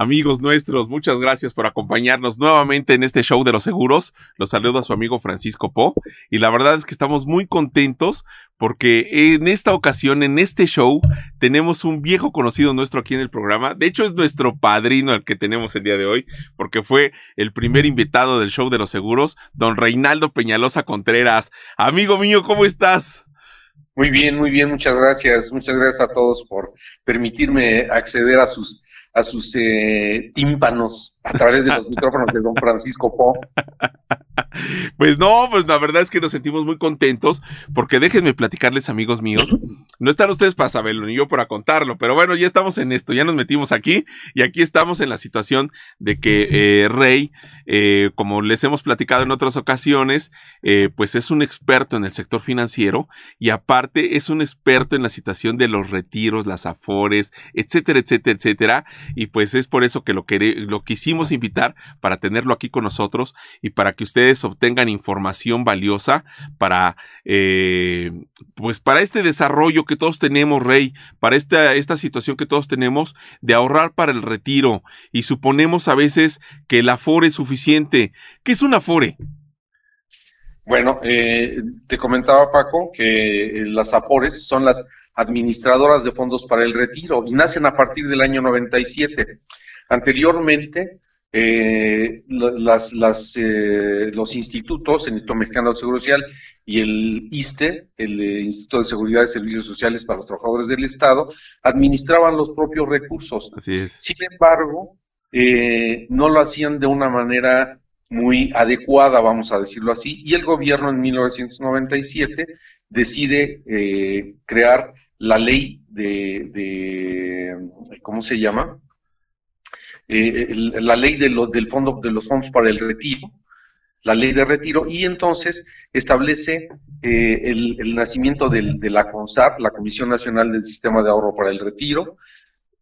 Amigos nuestros, muchas gracias por acompañarnos nuevamente en este show de los seguros. Los saludo a su amigo Francisco Po. Y la verdad es que estamos muy contentos porque en esta ocasión, en este show, tenemos un viejo conocido nuestro aquí en el programa. De hecho, es nuestro padrino el que tenemos el día de hoy, porque fue el primer invitado del show de los seguros, don Reinaldo Peñalosa Contreras. Amigo mío, ¿cómo estás? Muy bien, muy bien, muchas gracias. Muchas gracias a todos por permitirme acceder a sus a sus eh, tímpanos a través de los micrófonos de don Francisco Po. Pues no, pues la verdad es que nos sentimos muy contentos porque déjenme platicarles amigos míos, no están ustedes para saberlo ni yo para contarlo, pero bueno, ya estamos en esto, ya nos metimos aquí y aquí estamos en la situación de que eh, Rey, eh, como les hemos platicado en otras ocasiones, pues es un experto en el sector financiero y aparte es un experto en la situación de los retiros, las afores, etcétera, etcétera, etcétera, y pues es por eso que lo, lo quisimos invitar para tenerlo aquí con nosotros y para que ustedes obtengan información valiosa para, eh, pues para este desarrollo que todos tenemos, Rey, para esta, esta situación que todos tenemos de ahorrar para el retiro y suponemos a veces que el afore es suficiente. ¿Qué es un afore? Bueno, eh, te comentaba Paco que las afores son las administradoras de fondos para el retiro y nacen a partir del año 97. Anteriormente, eh, las, las, eh, los institutos, el Instituto Mexicano del Seguro Social y el ISTE, el eh, Instituto de Seguridad y Servicios Sociales para los Trabajadores del Estado, administraban los propios recursos. Sin embargo, no lo hacían de una manera muy adecuada, vamos a decirlo así, y el gobierno en 1997 decide crear la ley de, ¿cómo se llama? Eh, la ley de del fondo, de los fondos para el retiro, la ley de retiro, y entonces establece eh, el, nacimiento de la CONSAR, la Comisión Nacional del Sistema de Ahorro para el Retiro,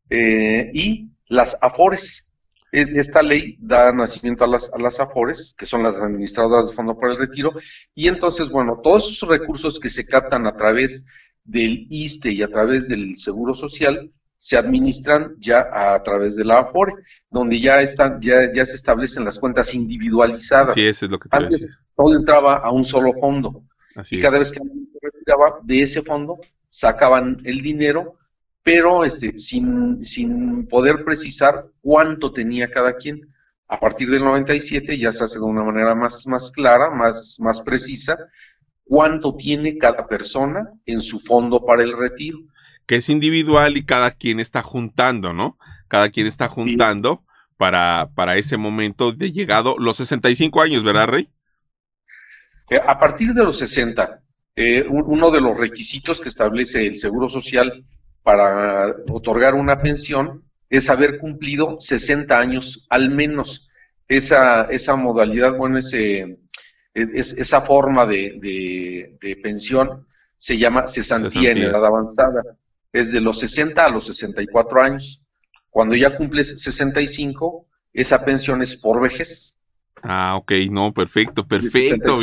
eh, y las AFORES. E, esta ley da nacimiento a las, a las AFORES, que son las administradoras de fondo para el retiro, y entonces, bueno, todos esos recursos que se captan a través del ISTE y a través del Seguro Social se administran ya a través de la AFORE, donde ya están, ya, ya se establecen las cuentas individualizadas. Sí, eso es lo que Antes todo entraba a un solo fondo. y cada vez que se retiraba de ese fondo, sacaban el dinero, pero este, sin, sin poder precisar cuánto tenía cada quien. A partir del 97 ya se hace de una manera más, más clara, más, más precisa, cuánto tiene cada persona en su fondo para el retiro. Que es individual y cada quien está juntando, ¿no? Cada quien está juntando para, para ese momento de llegado, los 65 años, ¿verdad, Rey? Eh, a partir de los 60, eh, uno de los requisitos que establece el Seguro Social para otorgar una pensión es haber cumplido 60 años al menos. Esa, esa modalidad, bueno, ese, esa forma de, pensión se llama cesantía, en edad avanzada. Es de los 60 a los 64 años. Cuando ya cumples 65, esa pensión es por vejez. Ah, ok, no, perfecto, perfecto.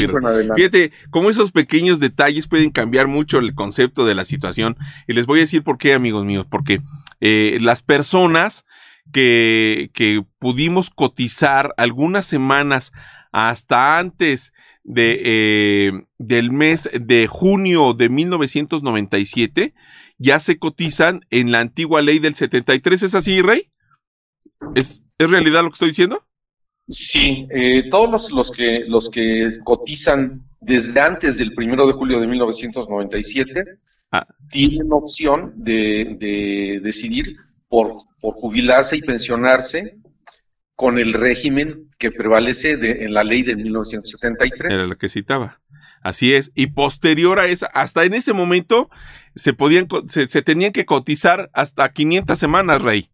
Fíjate, cómo esos pequeños detalles pueden cambiar mucho el concepto de la situación. Y les voy a decir por qué, amigos míos, porque eh, las personas que, que pudimos cotizar algunas semanas hasta antes de, eh, del mes de junio de 1997 ya se cotizan en la antigua ley del 73. ¿Es así, Rey? ¿Es, ¿es realidad lo que estoy diciendo? Sí, eh, todos los, que, los que cotizan desde antes del primero de julio de 1997 ah. tienen opción de, de decidir por, por jubilarse y pensionarse con el régimen que prevalece en la ley de 1973. Era lo que citaba. Así es. Y posterior a esa, hasta en ese momento, se podían, se, tenían que cotizar hasta 500 semanas, Rey.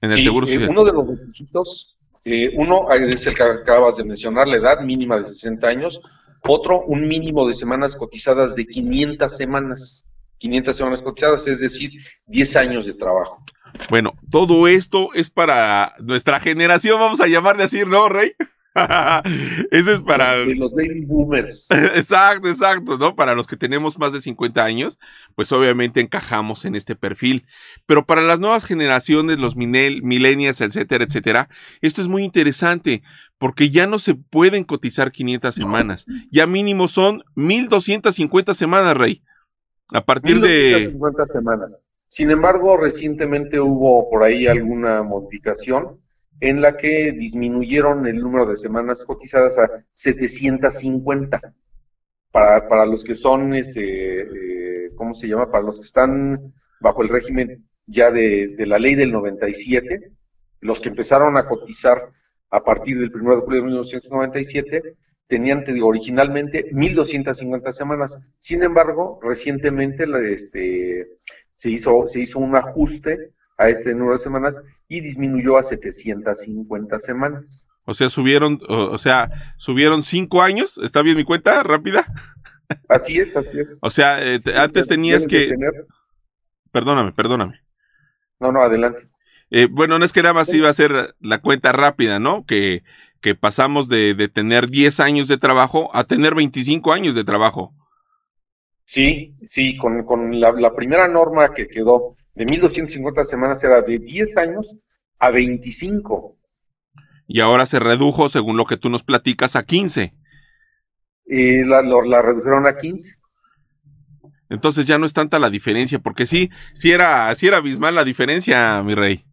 En el Seguro eh, Social. uno de los requisitos, eh, uno es el que acabas de mencionar, la edad mínima de 60 años. Otro, un mínimo de semanas cotizadas de 500 semanas. 500 semanas cotizadas, es decir, 10 años de trabajo. Bueno, todo esto es para nuestra generación, vamos a llamarle así, ¿no, Rey? Eso es para los baby boomers. Exacto, exacto, ¿no? Para los que tenemos más de 50 años, pues obviamente encajamos en este perfil. Pero para las nuevas generaciones, los millennials, etcétera, etcétera, esto es muy interesante porque ya no se pueden cotizar 500 semanas. Ya mínimo son 1250 semanas, Rey. A partir 1250 de semanas. Sin embargo, recientemente hubo por ahí alguna modificación en la que disminuyeron el número de semanas cotizadas a 750 para, para los que son, ese, eh, ¿cómo se llama? Para los que están bajo el régimen ya de, la ley del 97, los que empezaron a cotizar a partir del 1 de julio de 1997, tenían, te digo, originalmente 1.250 semanas. Sin embargo, recientemente este, se, hizo, se hizo un ajuste a este número de semanas y disminuyó a 750 semanas. O sea, subieron, o, sea, subieron cinco años. ¿Está bien mi cuenta? ¿Rápida? Así es, así es. O sea, eh, antes tenías que... Perdóname, perdóname. No, no, adelante. Eh, bueno, no es que nada más iba a ser la cuenta rápida, ¿no? Que, que pasamos de, de, tener 10 años de trabajo a tener 25 años de trabajo. Sí, sí, con, con la, la, primera norma que quedó de 1250 semanas era de 10 años a 25. Y ahora se redujo, según lo que tú nos platicas, a 15. Y la, la redujeron a 15. Entonces ya no es tanta la diferencia, porque sí, sí era, sí era abismal la diferencia, mi rey.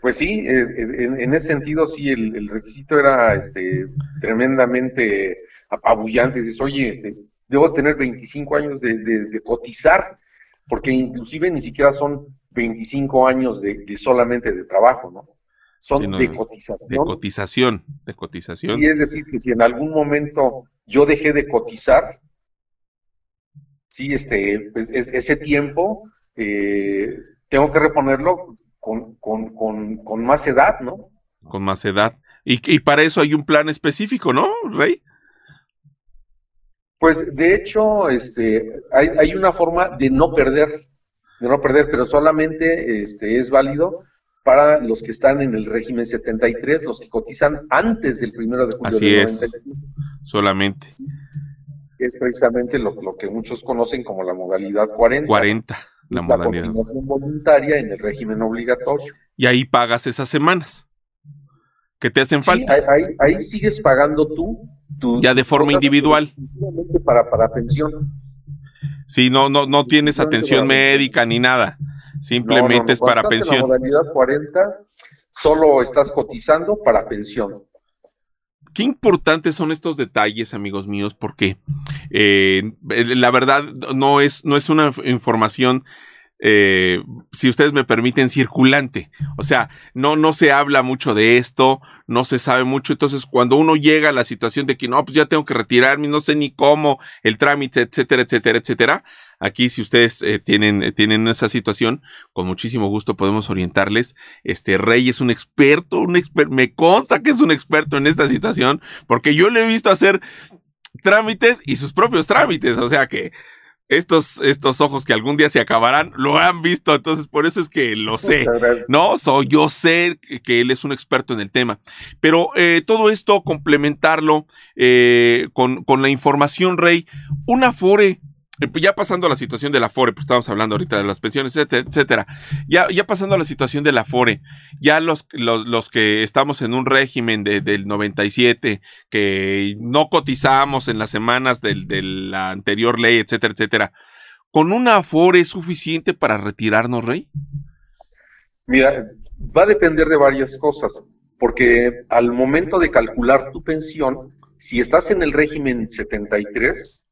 Pues sí, eh, eh, en, ese sentido sí, el, requisito era este, tremendamente apabullante. Dices, oye, este, debo tener 25 años de cotizar porque inclusive ni siquiera son 25 años de, solamente de trabajo, ¿no? Son de cotización. De cotización, de cotización. Sí, es decir, que si en algún momento yo dejé de cotizar, sí, este, pues, ese tiempo eh, tengo que reponerlo con, con, con, con, más edad, ¿no? Con más edad. Y, y para eso hay un plan específico, ¿no, Rey? Pues de hecho, este, hay, hay, una forma de no perder, de no perder, pero solamente este, es válido para los que están en el régimen 73, los que cotizan antes del primero de julio Así es, solamente. Es precisamente lo, que muchos conocen como la modalidad 40. 40, la modalidad. La voluntaria en el régimen obligatorio. Y ahí pagas esas semanas que te hacen falta. Ahí, sigues pagando tú. Ya de forma individual. Para, para pensión. Sí, no, no, no tienes atención médica ni nada. Simplemente es para pensión. En la modalidad 40, solo estás cotizando para pensión. Qué importantes son estos detalles, amigos míos, porque eh, la verdad no es, no es una información eh, si ustedes me permiten, circulante. O sea, no, no se habla mucho de esto, no se sabe mucho. Entonces, cuando uno llega a la situación de que no, pues ya tengo que retirarme, no sé ni cómo, el trámite, etcétera, etcétera, etcétera. Aquí, si ustedes eh, tienen, tienen esa situación, con muchísimo gusto podemos orientarles. Este Rey es un experto, un experto, me consta que es un experto en esta situación, porque yo le he visto hacer trámites y sus propios trámites. O sea que estos, estos ojos que algún día se acabarán, lo han visto, entonces por eso es que lo sé, ¿no? soy yo sé que él es un experto en el tema. Pero eh, todo esto, complementarlo eh, con, con la información, Rey, una Afore ya pasando a la situación de la FORE, pues estamos hablando ahorita de las pensiones, etcétera, Ya, ya pasando a la situación de la FORE, ya los, los, que estamos en un régimen de, del 97, que no cotizamos en las semanas del, de la anterior ley, etcétera, etcétera, ¿con una FORE es suficiente para retirarnos, Rey? Mira, va a depender de varias cosas, porque al momento de calcular tu pensión, si estás en el régimen 73,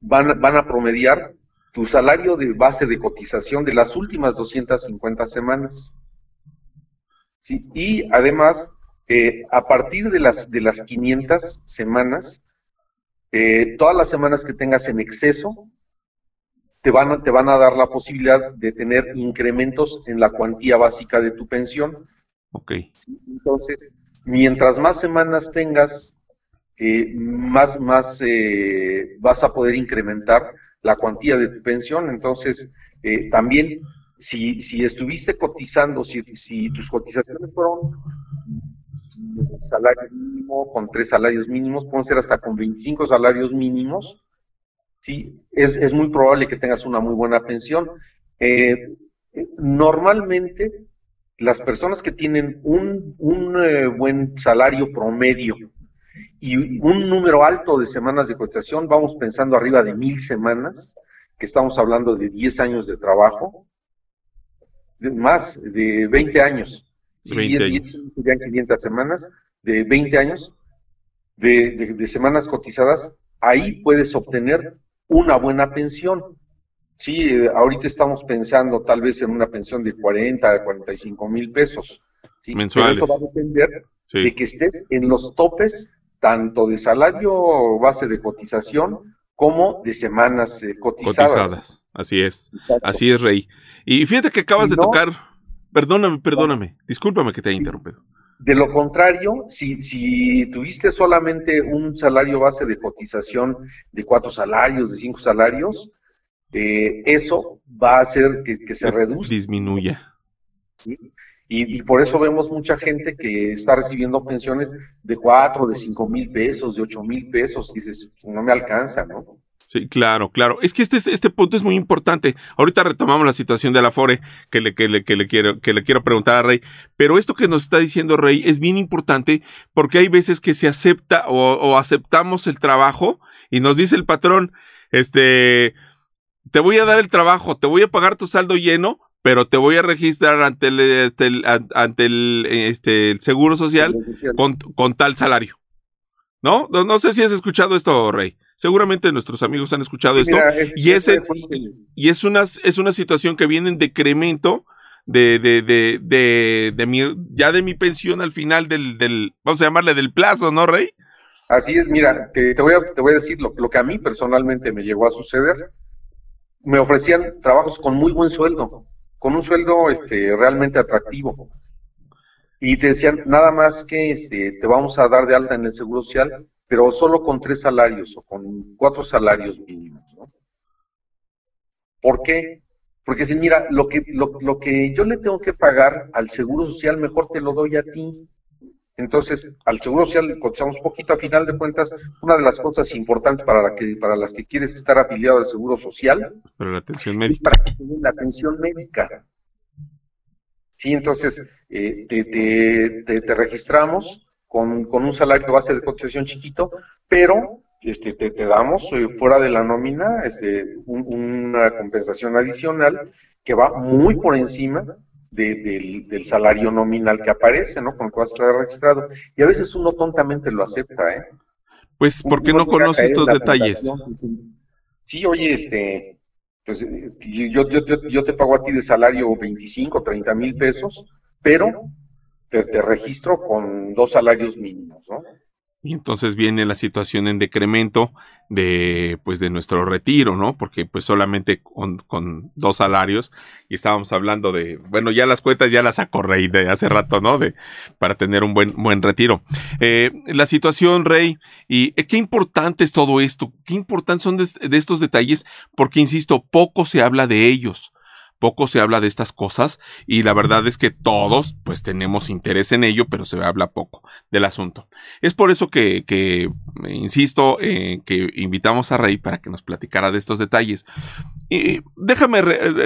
van, van a promediar tu salario de base de cotización de las últimas 250 semanas. ¿Sí? Y además, eh, a partir de las, de las 500 semanas, eh, todas las semanas que tengas en exceso, te van, a, te van a dar la posibilidad de tener incrementos en la cuantía básica de tu pensión. Ok. Entonces, mientras más semanas tengas más, más eh, vas a poder incrementar la cuantía de tu pensión. Entonces, eh, también, si, si estuviste cotizando, si, si tus cotizaciones fueron salario mínimo, con tres salarios mínimos, pueden ser hasta con 25 salarios mínimos. Sí, es, es muy probable que tengas una muy buena pensión. Eh, normalmente, las personas que tienen un, un buen salario promedio y un número alto de semanas de cotización, vamos pensando arriba de mil semanas, que estamos hablando de 10 años de trabajo, más de 20 años. Sí, 20 años. serían 500 semanas, de 20 años de, de, semanas cotizadas, ahí puedes obtener una buena pensión. Sí, eh, ahorita estamos pensando tal vez en una pensión de 40, 45 mil pesos. ¿sí? Mensuales. Pero eso va a depender de que estés en los topes tanto de salario base de cotización como de semanas eh, cotizadas. cotizadas. Así es. Así es, Rey. Y fíjate que acabas de tocar. Perdóname, perdóname. Discúlpame que te haya interrumpido. De lo contrario, si, si tuviste solamente un salario base de cotización de cuatro salarios, de cinco salarios, eh, eso va a hacer que, se reduzca. Disminuya. Y, por eso vemos mucha gente que está recibiendo pensiones de cuatro, de cinco mil pesos, de ocho mil pesos, y dices, no me alcanza, ¿no? Sí, claro, claro. Es que este, este punto es muy importante. Ahorita retomamos la situación de la FORE que le, que le, que le, quiero, que le quiero preguntar a Rey. Pero esto que nos está diciendo Rey es bien importante porque hay veces que se acepta o, o aceptamos el trabajo y nos dice el patrón, este, te voy a dar el trabajo, te voy a pagar tu saldo lleno, pero te voy a registrar ante el, este, ante el, este, el seguro social con, con tal salario. ¿No? ¿No? No sé si has escuchado esto, Rey. Seguramente nuestros amigos han escuchado esto. y, ese, y es una, es una situación que viene en decremento de, de, de, de, de mi, ya de mi pensión al final del, del, vamos a llamarle del plazo, ¿no, Rey? Así es, mira, te, te voy, a, te voy a decir lo, lo, que a mí personalmente me llegó a suceder. Me ofrecían trabajos con muy buen sueldo con un sueldo este, realmente atractivo. Y te decían, nada más que este, te vamos a dar de alta en el Seguro Social, pero solo con tres salarios o con cuatro salarios mínimos. ¿no? ¿Por qué? Porque si mira, lo que, lo, lo que yo le tengo que pagar al Seguro Social, mejor te lo doy a ti. Entonces, al Seguro Social cotizamos poquito. A final de cuentas, una de las cosas importantes para, la que, para las que quieres estar afiliado al Seguro Social para la atención médica. para que tengan la atención médica. Sí, entonces eh, te, te, registramos con, con, un salario base de cotización chiquito, pero este, te, te damos eh, fuera de la nómina este, una compensación adicional que va muy por encima del, salario nominal que aparece, ¿no? Con el que vas a estar registrado. Y a veces uno tontamente lo acepta, ¿eh? Pues porque no conoce estos detalles. Sí, oye, este, pues yo, yo, yo, te pago a ti de salario 25, 30 mil pesos, pero te, te registro con dos salarios mínimos, ¿no? Y entonces viene la situación en decremento de, pues, de nuestro retiro, ¿no? Porque, pues, solamente con, con, dos salarios, y estábamos hablando de, bueno, ya las cuentas ya las saco, Rey, de hace rato, ¿no? De, para tener un buen, buen retiro. Eh, la situación, Rey, y eh, qué importante es todo esto, qué importantes son de estos detalles, porque, insisto, poco se habla de ellos poco se habla de estas cosas y la verdad es que todos pues tenemos interés en ello, pero se habla poco del asunto. Es por eso que, que insisto, eh, que invitamos a Rey para que nos platicara de estos detalles. Y déjame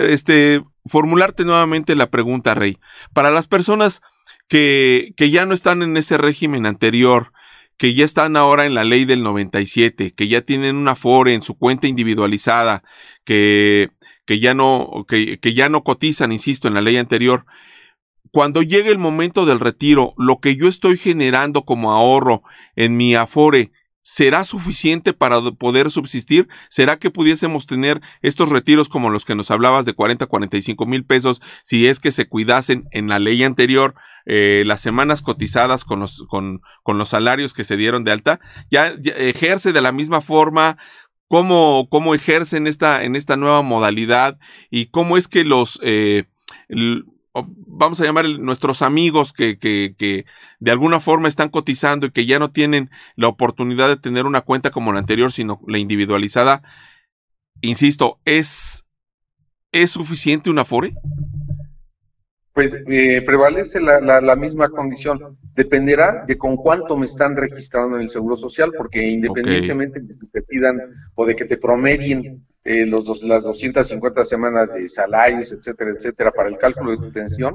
este, formularte nuevamente la pregunta, Rey. Para las personas que, que ya no están en ese régimen anterior, que ya están ahora en la ley del 97, que ya tienen una FORE en su cuenta individualizada, que que ya no, que, que ya no cotizan, insisto, en la ley anterior, cuando llegue el momento del retiro, lo que yo estoy generando como ahorro en mi Afore, ¿será suficiente para poder subsistir? ¿Será que pudiésemos tener estos retiros como los que nos hablabas de 40, 45 mil pesos si es que se cuidasen en la ley anterior eh, las semanas cotizadas con los, con, con los salarios que se dieron de alta? ya ejerce de la misma forma cómo, cómo ejercen esta, en esta nueva modalidad y cómo es que los, eh, vamos a llamar nuestros amigos que, que, que, de alguna forma están cotizando y que ya no tienen la oportunidad de tener una cuenta como la anterior, sino la individualizada, insisto, ¿es, ¿es suficiente una FORE? Pues eh, prevalece la, la, misma condición. Dependerá de con cuánto me están registrando en el Seguro Social, porque independientemente de que te pidan o de que te promedien eh, los dos, las 250 semanas de salarios, etcétera, etcétera, para el cálculo de tu pensión,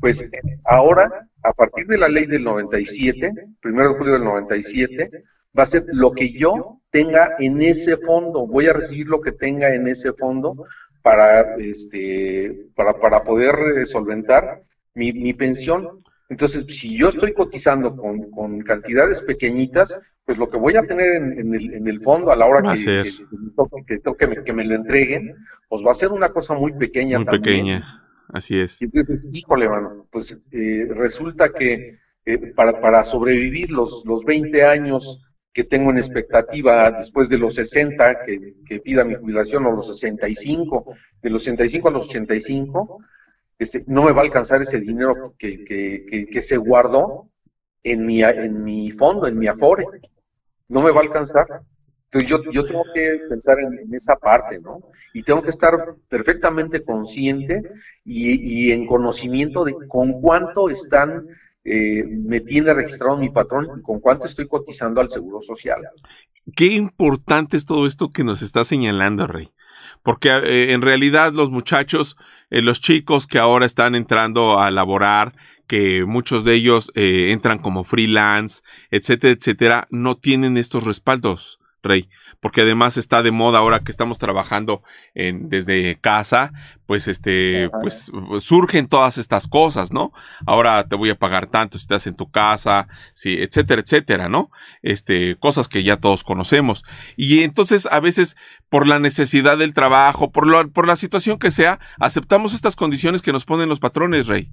pues ahora, a partir de la ley del 97, primero de julio del 97, va a ser lo que yo tenga en ese fondo. Voy a recibir lo que tenga en ese fondo para, este, para, para poder eh, solventar mi, mi pensión. Entonces, si yo estoy cotizando con, con, cantidades pequeñitas, pues lo que voy a tener en, el, en el, fondo a la hora que, que, que, me, que, me, lo entreguen, pues va a ser una cosa muy pequeña. Muy pequeña, así es. Y entonces, híjole, mano, pues eh, resulta que eh, para, para sobrevivir los, los 20 años que tengo en expectativa después de los 60, que, que pida mi jubilación, o los 65, de los 65 a los 85, este, no me va a alcanzar ese dinero que, que, que, se guardó en mi, en mi fondo, en mi afore. No me va a alcanzar. Entonces yo, yo tengo que pensar en, esa parte, ¿no? Y tengo que estar perfectamente consciente y, y en conocimiento de con cuánto están eh, me tiene registrado mi patrón y con cuánto estoy cotizando al Seguro Social. Qué importante es todo esto que nos está señalando, Rey. Porque eh, en realidad los muchachos, eh, los chicos que ahora están entrando a laborar, que muchos de ellos entran como freelance, etcétera, etcétera, no tienen estos respaldos, Rey porque además está de moda ahora que estamos trabajando en, desde casa, pues este, pues surgen todas estas cosas, ¿no? Ahora te voy a pagar tanto si estás en tu casa, sí, etcétera, etcétera, ¿no? Este, cosas que ya todos conocemos. Y entonces a veces por la necesidad del trabajo, por, lo, por la situación que sea, aceptamos estas condiciones que nos ponen los patrones, Rey.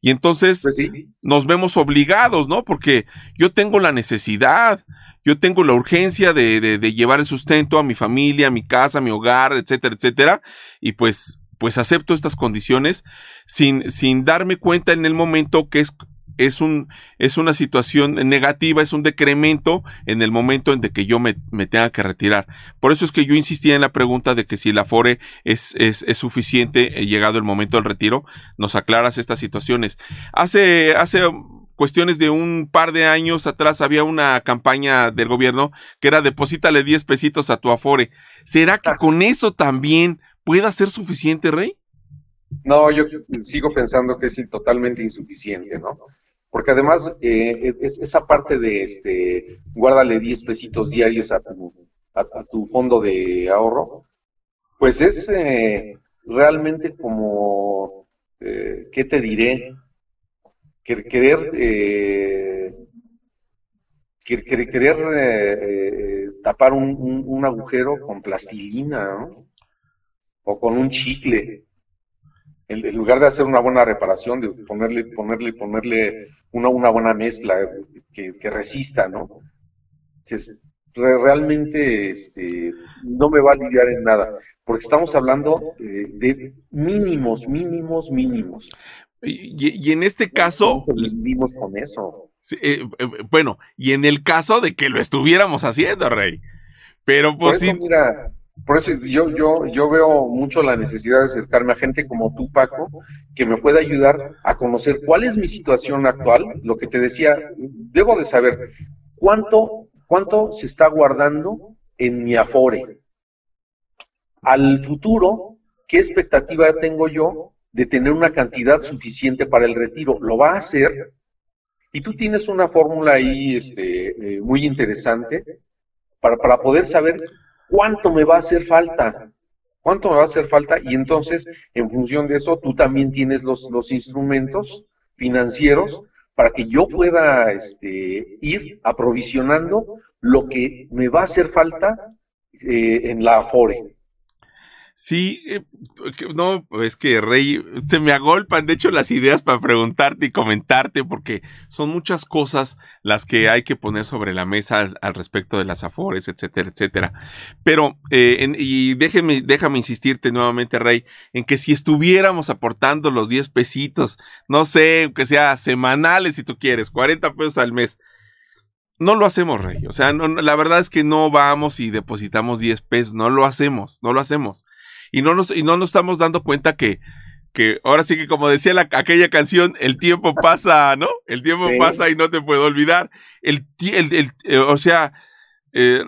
Y entonces pues nos vemos obligados, ¿no? Porque yo tengo la necesidad, yo tengo la urgencia de, de, llevar el sustento a mi familia, a mi casa, a mi hogar, etcétera, etcétera, y pues, pues acepto estas condiciones sin, sin darme cuenta en el momento que es, es, un, es una situación negativa, es un decremento en el momento en que yo me, me, tenga que retirar. Por eso es que yo insistía en la pregunta de que si la FORE es, es, es suficiente, llegado el momento del retiro, nos aclaras estas situaciones. Hace, hace cuestiones de un par de años atrás había una campaña del gobierno que era deposítale 10 pesitos a tu Afore. ¿Será que con eso también pueda ser suficiente, Rey? No, yo sigo pensando que es totalmente insuficiente, ¿no? Porque además, eh, esa parte de este, guárdale 10 pesitos diarios a tu, a, tu fondo de ahorro, pues es eh, realmente como, eh, ¿qué te diré? Querer, eh, querer, eh, eh, tapar un, agujero con plastilina, O con un chicle. En, lugar de hacer una buena reparación, de ponerle, ponerle, ponerle una, una buena mezcla que, resista, ¿no? realmente este, no me va a aliviar en nada, porque estamos hablando de mínimos, mínimos, mínimos. Y, en este caso... Vivimos con eso. Eh, eh, bueno, y en el caso de que lo estuviéramos haciendo, Rey. Pero pues por eso, mira, por eso yo, yo, yo veo mucho la necesidad de acercarme a gente como tú, Paco, que me pueda ayudar a conocer cuál es mi situación actual. Lo que te decía, debo de saber cuánto, cuánto se está guardando en mi afore. Al futuro, ¿qué expectativa tengo yo de tener una cantidad suficiente para el retiro. Lo va a hacer y tú tienes una fórmula ahí este, eh, muy interesante para, para poder saber cuánto me va a hacer falta. ¿Cuánto me va a hacer falta? Y entonces, en función de eso, tú también tienes los, los instrumentos financieros para que yo pueda este, ir aprovisionando lo que me va a hacer falta eh, en la Afore. Sí, eh, no, es que Rey, se me agolpan, de hecho, las ideas para preguntarte y comentarte, porque son muchas cosas las que hay que poner sobre la mesa al, respecto de las afores, etcétera, etcétera. Pero, eh, y déjeme, déjame insistirte nuevamente, Rey, en que si estuviéramos aportando los 10 pesitos, no sé, que sea semanales si tú quieres, 40 pesos al mes, no lo hacemos, Rey. O sea, no, la verdad es que no vamos y depositamos 10 pesos. No lo hacemos, no lo hacemos. Y no nos, y no nos estamos dando cuenta que, que ahora sí que como decía la, aquella canción, el tiempo pasa, ¿no? El tiempo pasa y no te puedo olvidar. El, el, eh, o sea, eh,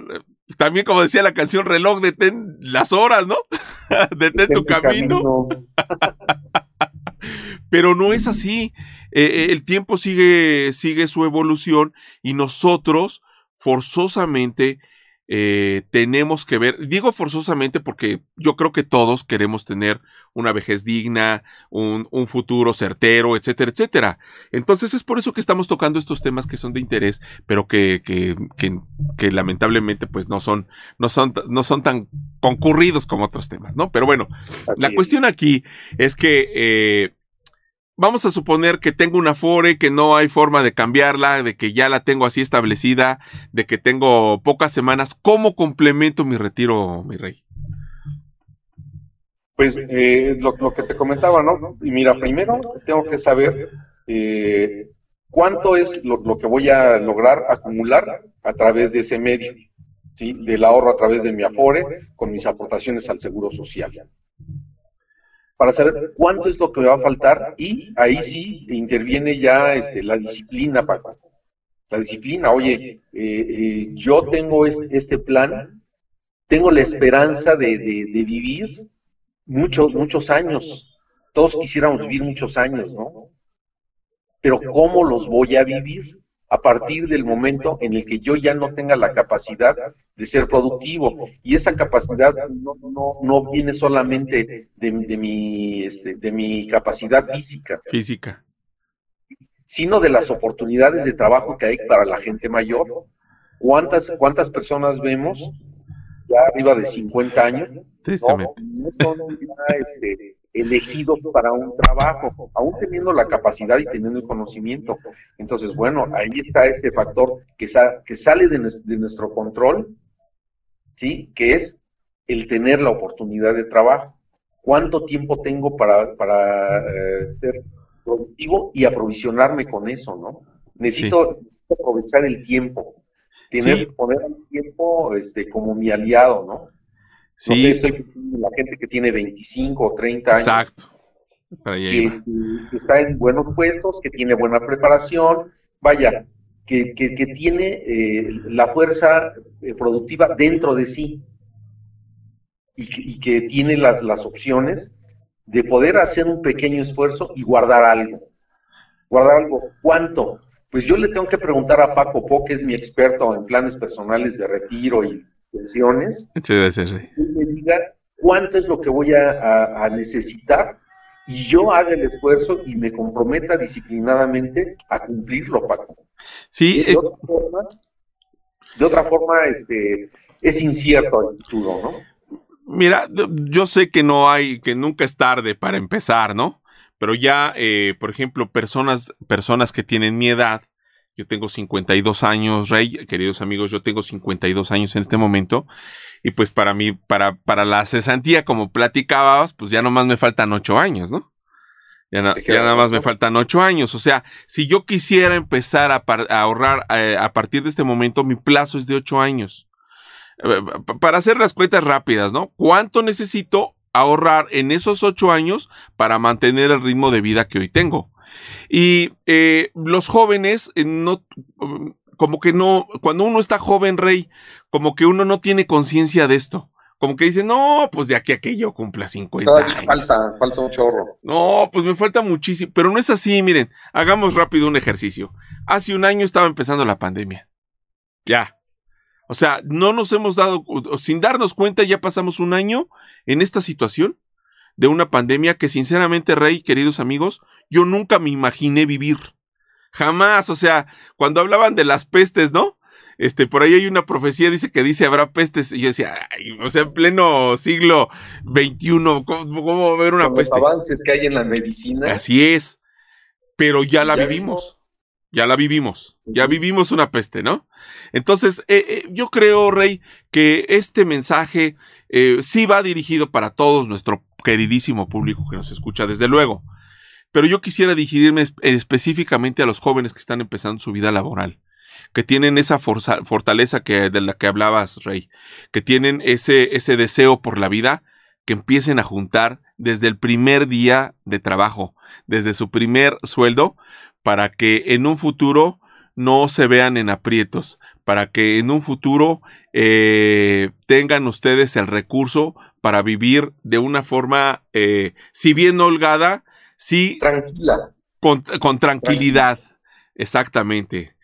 también como decía la canción, reloj, detén las horas, ¿no? detén, tu camino. Pero no es así. Eh, el tiempo sigue, sigue su evolución y nosotros forzosamente eh, tenemos que ver, digo forzosamente porque yo creo que todos queremos tener una vejez digna, un, un, futuro certero, etcétera, etcétera. Entonces es por eso que estamos tocando estos temas que son de interés, pero que, que, que, que lamentablemente pues no son, no son, no son tan concurridos como otros temas, ¿no? Pero bueno, la cuestión aquí es que eh, vamos a suponer que tengo una Afore, que no hay forma de cambiarla, de que ya la tengo así establecida, de que tengo pocas semanas. ¿Cómo complemento mi retiro, mi rey? Pues eh, lo, que te comentaba, ¿no? Y mira, primero tengo que saber eh, cuánto es lo, lo, que voy a lograr acumular a través de ese medio, ¿sí? Del ahorro a través de mi Afore con mis aportaciones al Seguro Social para saber cuánto es lo que va a faltar y ahí sí interviene ya este, la disciplina, Paco. La disciplina, oye, eh, eh, yo tengo este, plan, tengo la esperanza de, de, vivir muchos, muchos años. Todos quisiéramos vivir muchos años, ¿no? Pero ¿cómo los voy a vivir? A partir del momento en el que yo ya no tenga la capacidad de ser productivo. Y esa capacidad no, no, viene solamente de, mi, este, de mi capacidad física. Física. Sino de las oportunidades de trabajo que hay para la gente mayor. ¿Cuántas, cuántas personas vemos ya arriba de 50 años? No, son ya, este, elegidos para un trabajo, aún teniendo la capacidad y teniendo el conocimiento. Entonces, bueno, ahí está ese factor que, que sale de nuestro, control, ¿sí? Que es el tener la oportunidad de trabajo. ¿Cuánto tiempo tengo para, para eh, ser productivo y aprovisionarme con eso, ¿no? Necesito, aprovechar el tiempo, tener, poner el tiempo este, como mi aliado, ¿no? Sí. No sé, estoy la gente que tiene 25 o 30 años. Exacto. Que, está en buenos puestos, que tiene buena preparación, vaya, que, tiene eh, la fuerza eh, productiva dentro de sí y que, tiene las, las opciones de poder hacer un pequeño esfuerzo y guardar algo. Guardar algo. ¿Cuánto? Pues yo le tengo que preguntar a Paco Po, que es mi experto en planes personales de retiro y pensiones, sí, me diga cuánto es lo que voy a, necesitar y yo haga el esfuerzo y me comprometa disciplinadamente a cumplirlo, Paco. Sí. De, eh, otra forma, de otra forma, este, es incierto el futuro, ¿no? Mira, yo sé que no hay, que nunca es tarde para empezar, ¿no? Pero ya, eh, por ejemplo, personas, personas que tienen mi edad, yo tengo 52 años, Rey, queridos amigos, yo tengo 52 años en este momento. Y pues para mí, para, para la cesantía, como platicabas, pues ya nomás me faltan 8 años, ¿no? Ya, nada más me faltan 8 años. O sea, si yo quisiera empezar a, ahorrar eh, a partir de este momento, mi plazo es de 8 años. Eh, para hacer las cuentas rápidas, ¿no? ¿Cuánto necesito ahorrar en esos 8 años para mantener el ritmo de vida que hoy tengo? Y eh, los jóvenes, eh, no, como que no, cuando uno está joven, rey, como que uno no tiene conciencia de esto. Como que dice, no, pues de aquí a que yo cumpla 50 años. Falta, falta un chorro. No, pues me falta muchísimo. Pero no es así, miren, hagamos rápido un ejercicio. Hace un año estaba empezando la pandemia. Ya. O sea, no nos hemos dado, sin darnos cuenta, ya pasamos un año en esta situación de una pandemia que sinceramente, Rey, queridos amigos, yo nunca me imaginé vivir. Jamás, o sea, cuando hablaban de las pestes, ¿no? Este, por ahí hay una profecía, dice que dice habrá pestes, y yo decía, o sea, en pleno siglo XXI, ¿cómo, va a haber una peste? Los avances que hay en la medicina. Así es, pero ya la vivimos. Ya la vivimos, ya vivimos una peste, ¿no? Entonces, eh, eh, yo creo, Rey, que este mensaje eh, sí va dirigido para todos nuestro queridísimo público que nos escucha, desde luego. Pero yo quisiera dirigirme específicamente a los jóvenes que están empezando su vida laboral, que tienen esa fortaleza que, de la que hablabas, Rey, que tienen ese, ese deseo por la vida, que empiecen a juntar desde el primer día de trabajo, desde su primer sueldo, para que en un futuro no se vean en aprietos, para que en un futuro eh, tengan ustedes el recurso para vivir de una forma, eh, si bien holgada, sí. Tranquila. Con, tranquilidad. Exactamente.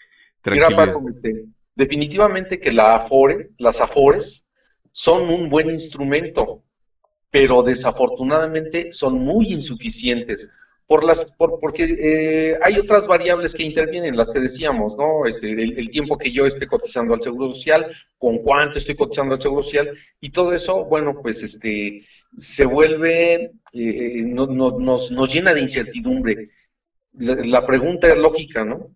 Tranquilidad. Este, definitivamente que la Afore, las Afores son un buen instrumento, pero desafortunadamente son muy insuficientes por las, por, porque eh, hay otras variables que intervienen, las que decíamos, ¿no? Este, el, tiempo que yo esté cotizando al Seguro Social, con cuánto estoy cotizando al Seguro Social, y todo eso, bueno, pues este, se vuelve, eh, no, nos, nos, llena de incertidumbre. La, pregunta es lógica, ¿no?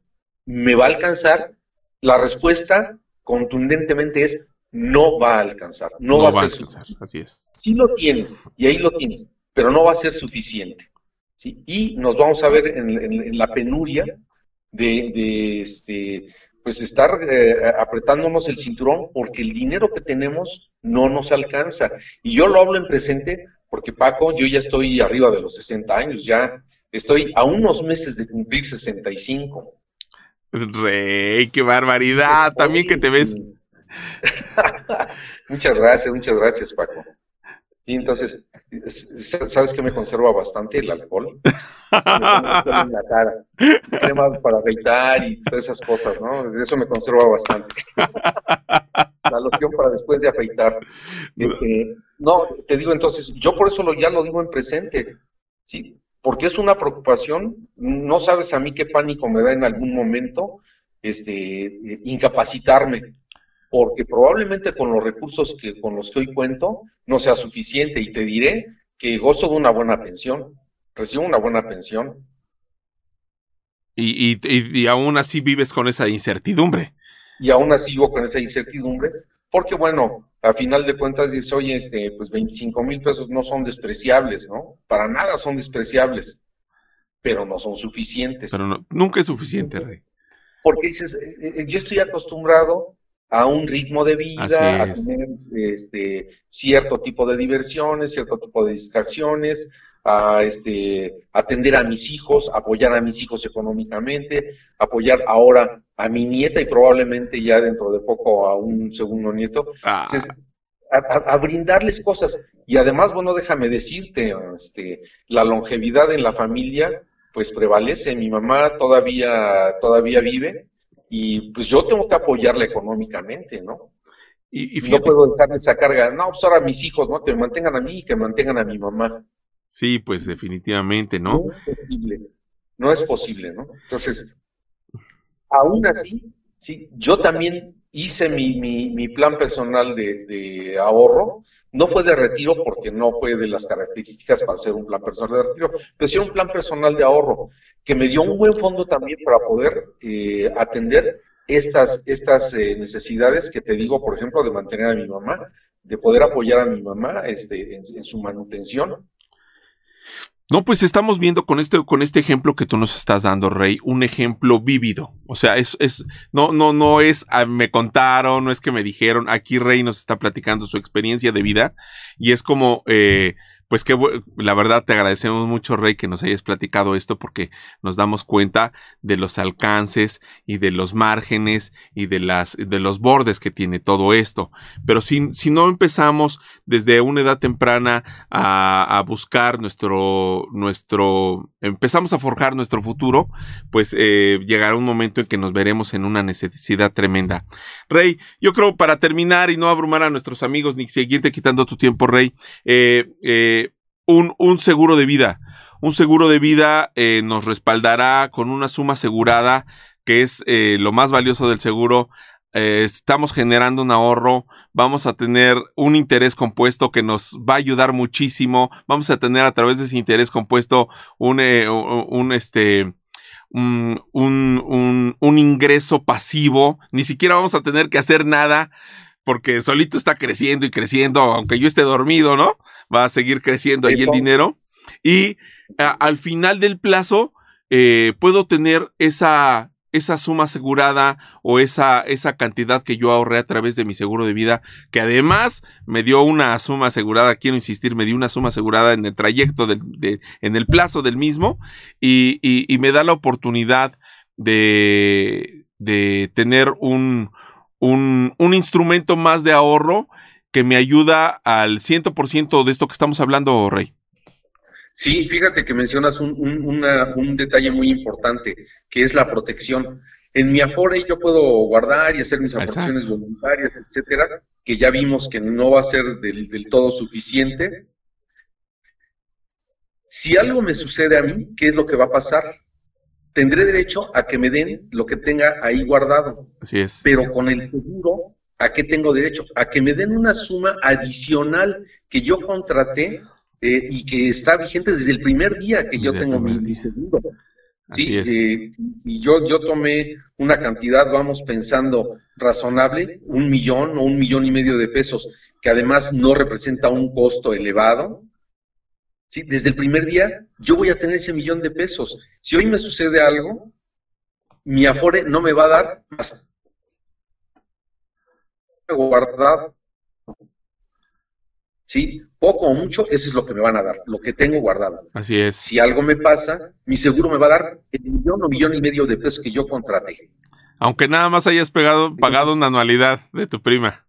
¿Me va a alcanzar? La respuesta contundentemente es no va a alcanzar, no, va, a ser suficiente. Así es. Sí lo tienes, y ahí lo tienes, pero no va a ser suficiente. Y nos vamos a ver en, la penuria de, este, pues estar eh, apretándonos el cinturón porque el dinero que tenemos no nos alcanza. Y yo lo hablo en presente porque Paco, yo ya estoy arriba de los 60 años, ya estoy a unos meses de cumplir 65. Rey, qué barbaridad, también que te ves. muchas gracias, muchas gracias, Paco. Y entonces, ¿sabes que me conserva bastante el alcohol? en la cara. Crema para afeitar y todas esas cosas, ¿no? Eso me conserva bastante. la loción para después de afeitar. Este, no, te digo entonces, yo por eso lo, ya lo digo en presente, ¿sí? Porque es una preocupación, no sabes a mí qué pánico me da en algún momento este, incapacitarme porque probablemente con los recursos que, con los que hoy cuento no sea suficiente y te diré que gozo de una buena pensión, recibo una buena pensión. Y, y, y, aún así vives con esa incertidumbre. Y aún así vivo con esa incertidumbre, porque bueno, a final de cuentas dices, oye, este, pues 25 mil pesos no son despreciables, ¿no? Para nada son despreciables, pero no son suficientes. Pero nunca es suficiente, Rey. Porque dices, eh, eh, yo estoy acostumbrado a un ritmo de vida, a tener este, cierto tipo de diversiones, cierto tipo de distracciones, a este, atender a mis hijos, apoyar a mis hijos económicamente, apoyar ahora a mi nieta y probablemente ya dentro de poco a un segundo nieto. Ah. a, brindarles cosas. Y además, bueno, déjame decirte, este, la longevidad en la familia, pues prevalece. Mi mamá todavía, todavía vive y pues yo tengo que apoyarle económicamente, ¿no? Y, no puedo dejarle esa carga, no, pues ahora mis hijos, ¿no? Que me mantengan a mí y que mantengan a mi mamá. Sí, pues definitivamente, ¿no? No es posible, no es posible, ¿no? Entonces, aún así, sí, yo también hice mi, mi, mi plan personal de, de, ahorro, no fue de retiro porque no fue de las características para hacer un plan personal de retiro, pero sí un plan personal de ahorro que me dio un buen fondo también para poder eh, atender estas, estas eh, necesidades que te digo, por ejemplo, de mantener a mi mamá, de poder apoyar a mi mamá este, en, su manutención. No, pues estamos viendo con este, con este ejemplo que tú nos estás dando, Rey, un ejemplo vívido. O sea, es, es, no, no, no es, ah, me contaron, no es que me dijeron. Aquí Rey nos está platicando su experiencia de vida y es como, eh, pues que la verdad te agradecemos mucho, Rey, que nos hayas platicado esto porque nos damos cuenta de los alcances y de los márgenes y de las de los bordes que tiene todo esto. Pero si, si no empezamos desde una edad temprana a, a buscar nuestro, nuestro, empezamos a forjar nuestro futuro, pues eh, llegará un momento en que nos veremos en una necesidad tremenda. Rey, yo creo para terminar y no abrumar a nuestros amigos ni seguirte quitando tu tiempo, Rey, eh, eh un, seguro de vida. Un seguro de vida eh, nos respaldará con una suma asegurada, que es eh, lo más valioso del seguro. Eh, estamos generando un ahorro, vamos a tener un interés compuesto que nos va a ayudar muchísimo. Vamos a tener a través de ese interés compuesto un, un este, un, un, un, ingreso pasivo. Ni siquiera vamos a tener que hacer nada porque solito está creciendo y creciendo, aunque yo esté dormido, ¿no? Va a seguir creciendo ahí el dinero. Y al final del plazo, eh, puedo tener esa, esa suma asegurada o esa, esa cantidad que yo ahorré a través de mi seguro de vida, que además me dio una suma asegurada, quiero insistir, me dio una suma asegurada en el trayecto, del, de, en el plazo del mismo, y, y, me da la oportunidad de, de tener un, un, un instrumento más de ahorro que me ayuda al 100% de esto que estamos hablando, Rey. Sí, fíjate que mencionas un, un, detalle muy importante, que es la protección. En mi Afore yo puedo guardar y hacer mis aportaciones voluntarias, etcétera, que ya vimos que no va a ser del, del todo suficiente. Si algo me sucede a mí, ¿qué es lo que va a pasar? Tendré derecho a que me den lo que tenga ahí guardado. Así es. Pero con el seguro, ¿a qué tengo derecho? A que me den una suma adicional que yo contraté eh, y que está vigente desde el primer día que yo tengo mi, seguro. Sí, eh, si yo, yo tomé una cantidad, vamos pensando, razonable, un millón o un millón y medio de pesos, que además no representa un costo elevado, ¿sí? desde el primer día yo voy a tener ese millón de pesos. Si hoy me sucede algo, mi Afore no me va a dar más guardado ¿sí? Poco o mucho, eso es lo que me van a dar, lo que tengo guardado. Así es. Si algo me pasa, mi seguro me va a dar el millón o millón y medio de pesos que yo contraté. Aunque nada más hayas pegado, pagado una anualidad de tu prima.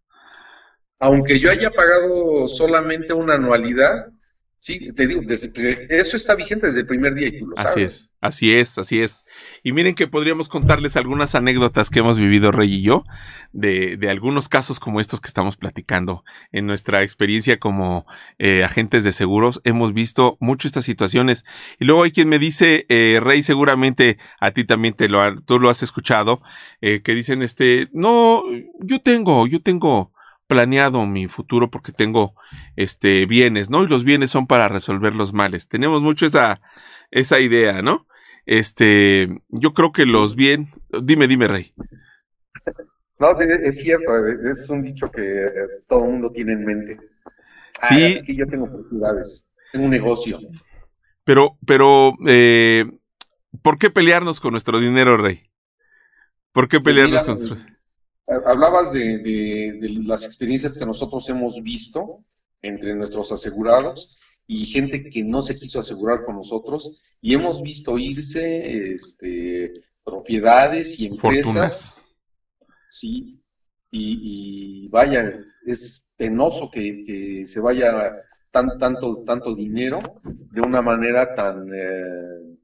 Aunque yo haya pagado solamente una anualidad, Sí, te digo, eso está vigente desde el primer día y tú lo así es, así es, así es. Y miren que podríamos contarles algunas anécdotas que hemos vivido Rey y yo, de, de algunos casos como estos que estamos platicando. En nuestra experiencia como eh, agentes de seguros hemos visto mucho estas situaciones. Y luego hay quien me dice, eh, Rey, seguramente a ti también te lo, tú lo has escuchado, eh, que dicen, este, no, yo tengo, yo tengo planeado mi futuro porque tengo este bienes, ¿no? Y los bienes son para resolver los males. Tenemos mucho esa esa idea, ¿no? Este, yo creo que los bien, dime, dime, Rey. No, es cierto, es un dicho que todo el mundo tiene en mente. Sí. Ah, que yo tengo oportunidades, tengo un negocio. Pero, pero, eh, ¿por qué pelearnos con nuestro dinero, Rey? ¿Por qué pues pelearnos con nuestro dinero? Hablabas de, las experiencias que nosotros hemos visto entre nuestros asegurados y gente que no se quiso asegurar con nosotros y hemos visto irse este, propiedades y empresas. Sí, y, vaya, es penoso que, se vaya tan, tanto, tanto dinero de una manera tan, eh,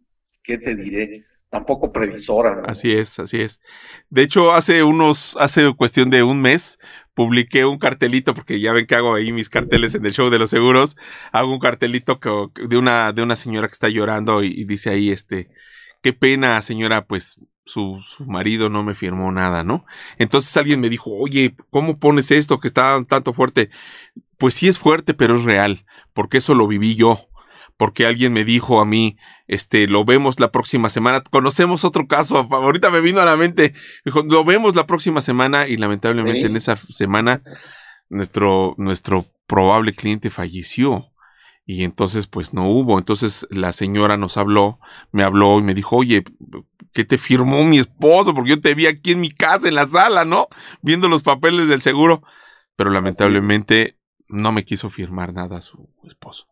¿qué te diré? Tampoco previsora. Así es, así es. De hecho, hace unos, hace cuestión de un mes, publiqué un cartelito, porque ya ven que hago ahí mis carteles en el show de los seguros, hago un cartelito que, de, una, de una señora que está llorando y, dice ahí, este, qué pena, señora, pues su, su, marido no me firmó nada, ¿no? Entonces alguien me dijo, oye, ¿cómo pones esto que está tanto fuerte? Pues sí es fuerte, pero es real, porque eso lo viví yo porque alguien me dijo a mí, este, lo vemos la próxima semana. Conocemos otro caso, ahorita me vino a la mente, dijo, lo vemos la próxima semana y lamentablemente en esa semana nuestro, nuestro probable cliente falleció. Y entonces, pues no hubo. Entonces la señora nos habló, me habló y me dijo, oye, ¿qué te firmó mi esposo? Porque yo te vi aquí en mi casa, en la sala, ¿no? Viendo los papeles del seguro. Pero lamentablemente no me quiso firmar nada su esposo,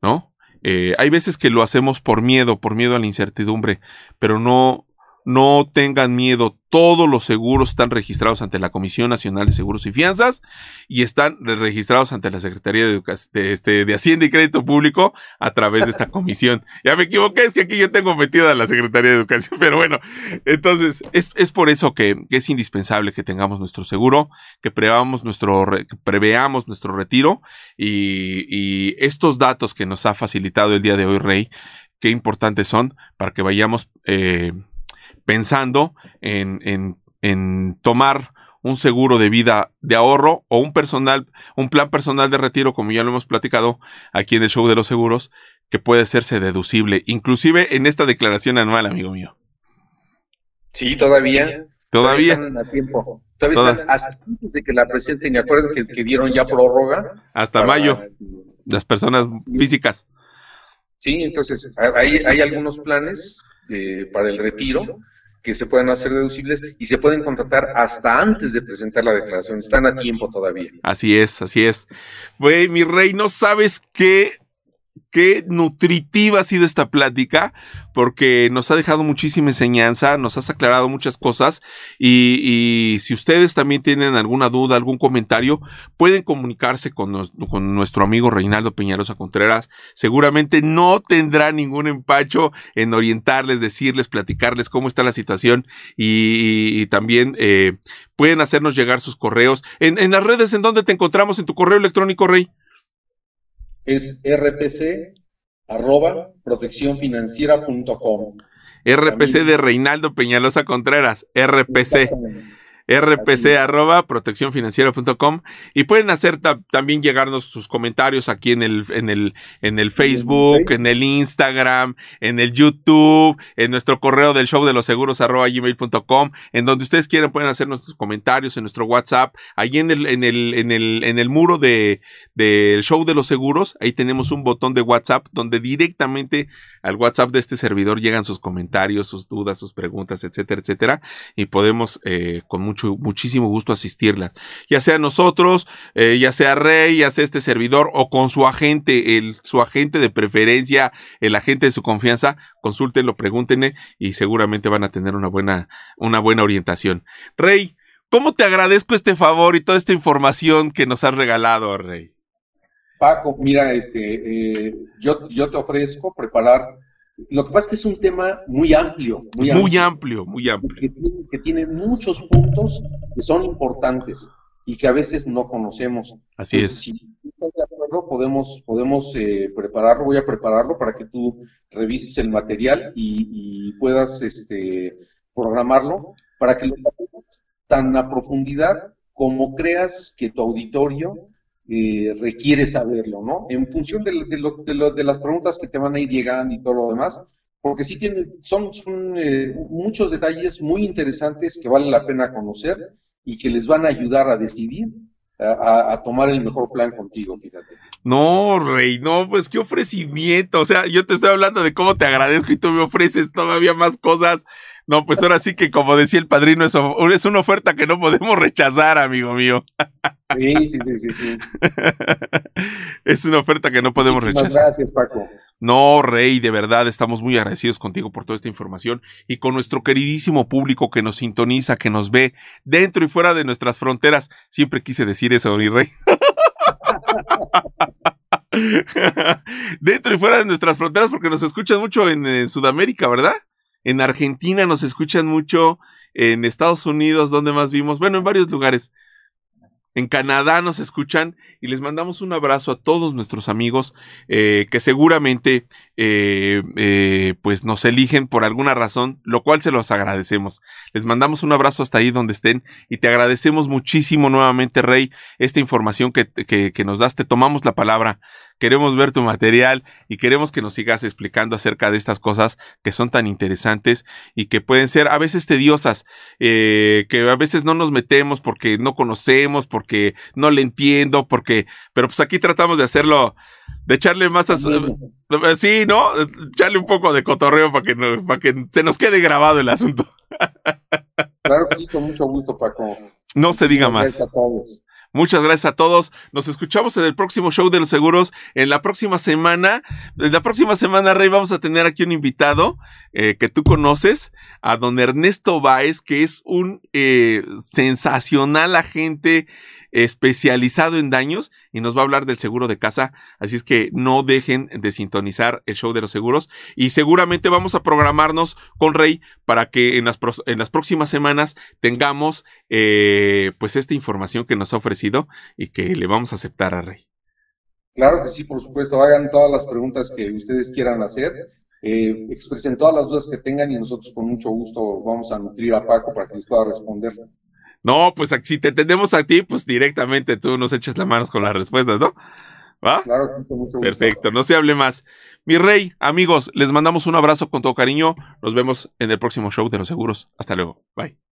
¿no? Eh, hay veces que lo hacemos por miedo, por miedo a la incertidumbre, pero no, no tengan miedo, todos los seguros están registrados ante la Comisión Nacional de Seguros y Fianzas y están registrados ante la Secretaría de, de, este, de Hacienda y Crédito Público a través de esta comisión. Ya me equivoqué, es que aquí yo tengo metida la Secretaría de Educación, pero bueno, entonces es, es por eso que, es indispensable que tengamos nuestro seguro, que preveamos nuestro, preveamos nuestro retiro y, y estos datos que nos ha facilitado el día de hoy, Rey, qué importantes son para que vayamos eh, pensando en, en, en tomar un seguro de vida de ahorro o un personal, un plan personal de retiro, como ya lo hemos platicado aquí en el show de los seguros, que puede hacerse deducible, inclusive en esta declaración anual, amigo mío. Sí, todavía. Todavía. están a tiempo. Todavía están hasta antes de que la presenten. Y acuerdan que, que, dieron ya prórroga. Hasta mayo. Las personas físicas. Sí, entonces hay, hay algunos planes eh, para el retiro que se puedan hacer deducibles y se pueden contratar hasta antes de presentar la declaración. Están a tiempo todavía. Así es, así es. Güey, mi rey, no sabes qué qué nutritiva ha sido esta plática, porque nos ha dejado muchísima enseñanza, nos has aclarado muchas cosas y, si ustedes también tienen alguna duda, algún comentario, pueden comunicarse con, con, nuestro amigo Reinaldo Peñarosa Contreras. Seguramente no tendrá ningún empacho en orientarles, decirles, platicarles cómo está la situación y, también eh, pueden hacernos llegar sus correos. En, en las redes, ¿en dónde te encontramos? En tu correo electrónico, Rey es rpc arroba proteccionfinanciera.com. RPC de Reinaldo Peñalosa Contreras, RPC rpc arroba proteccionfinanciera.com y pueden hacer también llegarnos sus comentarios aquí en el, en el, en el Facebook, en el Instagram, en el YouTube, en nuestro correo del show de los seguros arroba gmail.com, en donde ustedes quieran pueden hacer nuestros comentarios en nuestro WhatsApp, ahí en el, en el, en el, en el muro de, del show de los seguros, ahí tenemos un botón de WhatsApp donde directamente al WhatsApp de este servidor llegan sus comentarios, sus dudas, sus preguntas, etcétera, etcétera, y podemos eh, con mucho muchísimo gusto asistirla. Ya sea nosotros, eh, ya sea Rey, ya sea este servidor o con su agente, el, su agente de preferencia, el agente de su confianza, consúltenlo, pregúntenle y seguramente van a tener una buena, una buena orientación. Rey, ¿cómo te agradezco este favor y toda esta información que nos has regalado, Rey? Paco, mira, este, eh, yo te ofrezco preparar lo que pasa es que es un tema muy amplio. Muy, amplio, muy amplio. Que tiene, muchos puntos que son importantes y que a veces no conocemos. Así es. Si estás de acuerdo, podemos, podemos eh, prepararlo, voy a prepararlo para que tú revises el material y, puedas este, programarlo para que lo hagamos tan a profundidad como creas que tu auditorio eh, requiere saberlo, ¿no? En función de, de, las preguntas que te van a ir llegando y todo lo demás, porque sí tienen, son, son eh, muchos detalles muy interesantes que vale la pena conocer y que les van a ayudar a decidir a, tomar el mejor plan contigo, fíjate. No, Rey, no, pues qué ofrecimiento. O sea, yo te estoy hablando de cómo te agradezco y tú me ofreces todavía más cosas. No, pues ahora sí que como decía el padrino, es, es una oferta que no podemos rechazar, amigo mío. Sí, sí, sí, sí, sí. es una oferta que no podemos rechazar. Gracias, Paco. No, Rey, de verdad estamos muy agradecidos contigo por toda esta información y con nuestro queridísimo público que nos sintoniza, que nos ve dentro y fuera de nuestras fronteras. Siempre quise decir eso, mi Rey. dentro y fuera de nuestras fronteras porque nos escuchan mucho en, Sudamérica, ¿verdad? En Argentina nos escuchan mucho, en Estados Unidos, donde más vimos, bueno, en varios lugares. En Canadá nos escuchan y les mandamos un abrazo a todos nuestros amigos eh, que seguramente eh, eh, pues nos eligen por alguna razón, lo cual se los agradecemos. Les mandamos un abrazo hasta ahí donde estén y te agradecemos muchísimo nuevamente, Rey, esta información que, que, nos das. Te tomamos la palabra queremos ver tu material y queremos que nos sigas explicando acerca de estas cosas que son tan interesantes y que pueden ser a veces tediosas, eh, que a veces no nos metemos porque no conocemos, porque no le entiendo, porque, pero pues aquí tratamos de hacerlo, de echarle más a... Sí, ¿no? Echarle un poco de cotorreo para que, para que se nos quede grabado el asunto. Claro que sí, con mucho gusto, Paco. No se diga más. Muchas gracias a todos. Nos escuchamos en el próximo show de los seguros. En la próxima semana, en la próxima semana, Rey, vamos a tener aquí un invitado eh, que tú conoces, a don Ernesto Báez, que es un eh, sensacional agente especializado en daños y nos va a hablar del seguro de casa. Así es que no dejen de sintonizar el show de los seguros y seguramente vamos a programarnos con Rey para que en las, en las próximas semanas tengamos eh, pues esta información que nos ha ofrecido y que le vamos a aceptar a Rey. Claro que sí, por supuesto. Hagan todas las preguntas que ustedes quieran hacer. Eh, expresen todas las dudas que tengan y nosotros con mucho gusto vamos a nutrir a Paco para que les pueda responder. No, pues si te entendemos a ti, pues directamente tú nos echas las manos con las respuestas, ¿no? ¿Va? Claro, mucho gusto. Perfecto, no se hable más. Mi rey, amigos, les mandamos un abrazo con todo cariño. Nos vemos en el próximo show de los seguros. Hasta luego. Bye.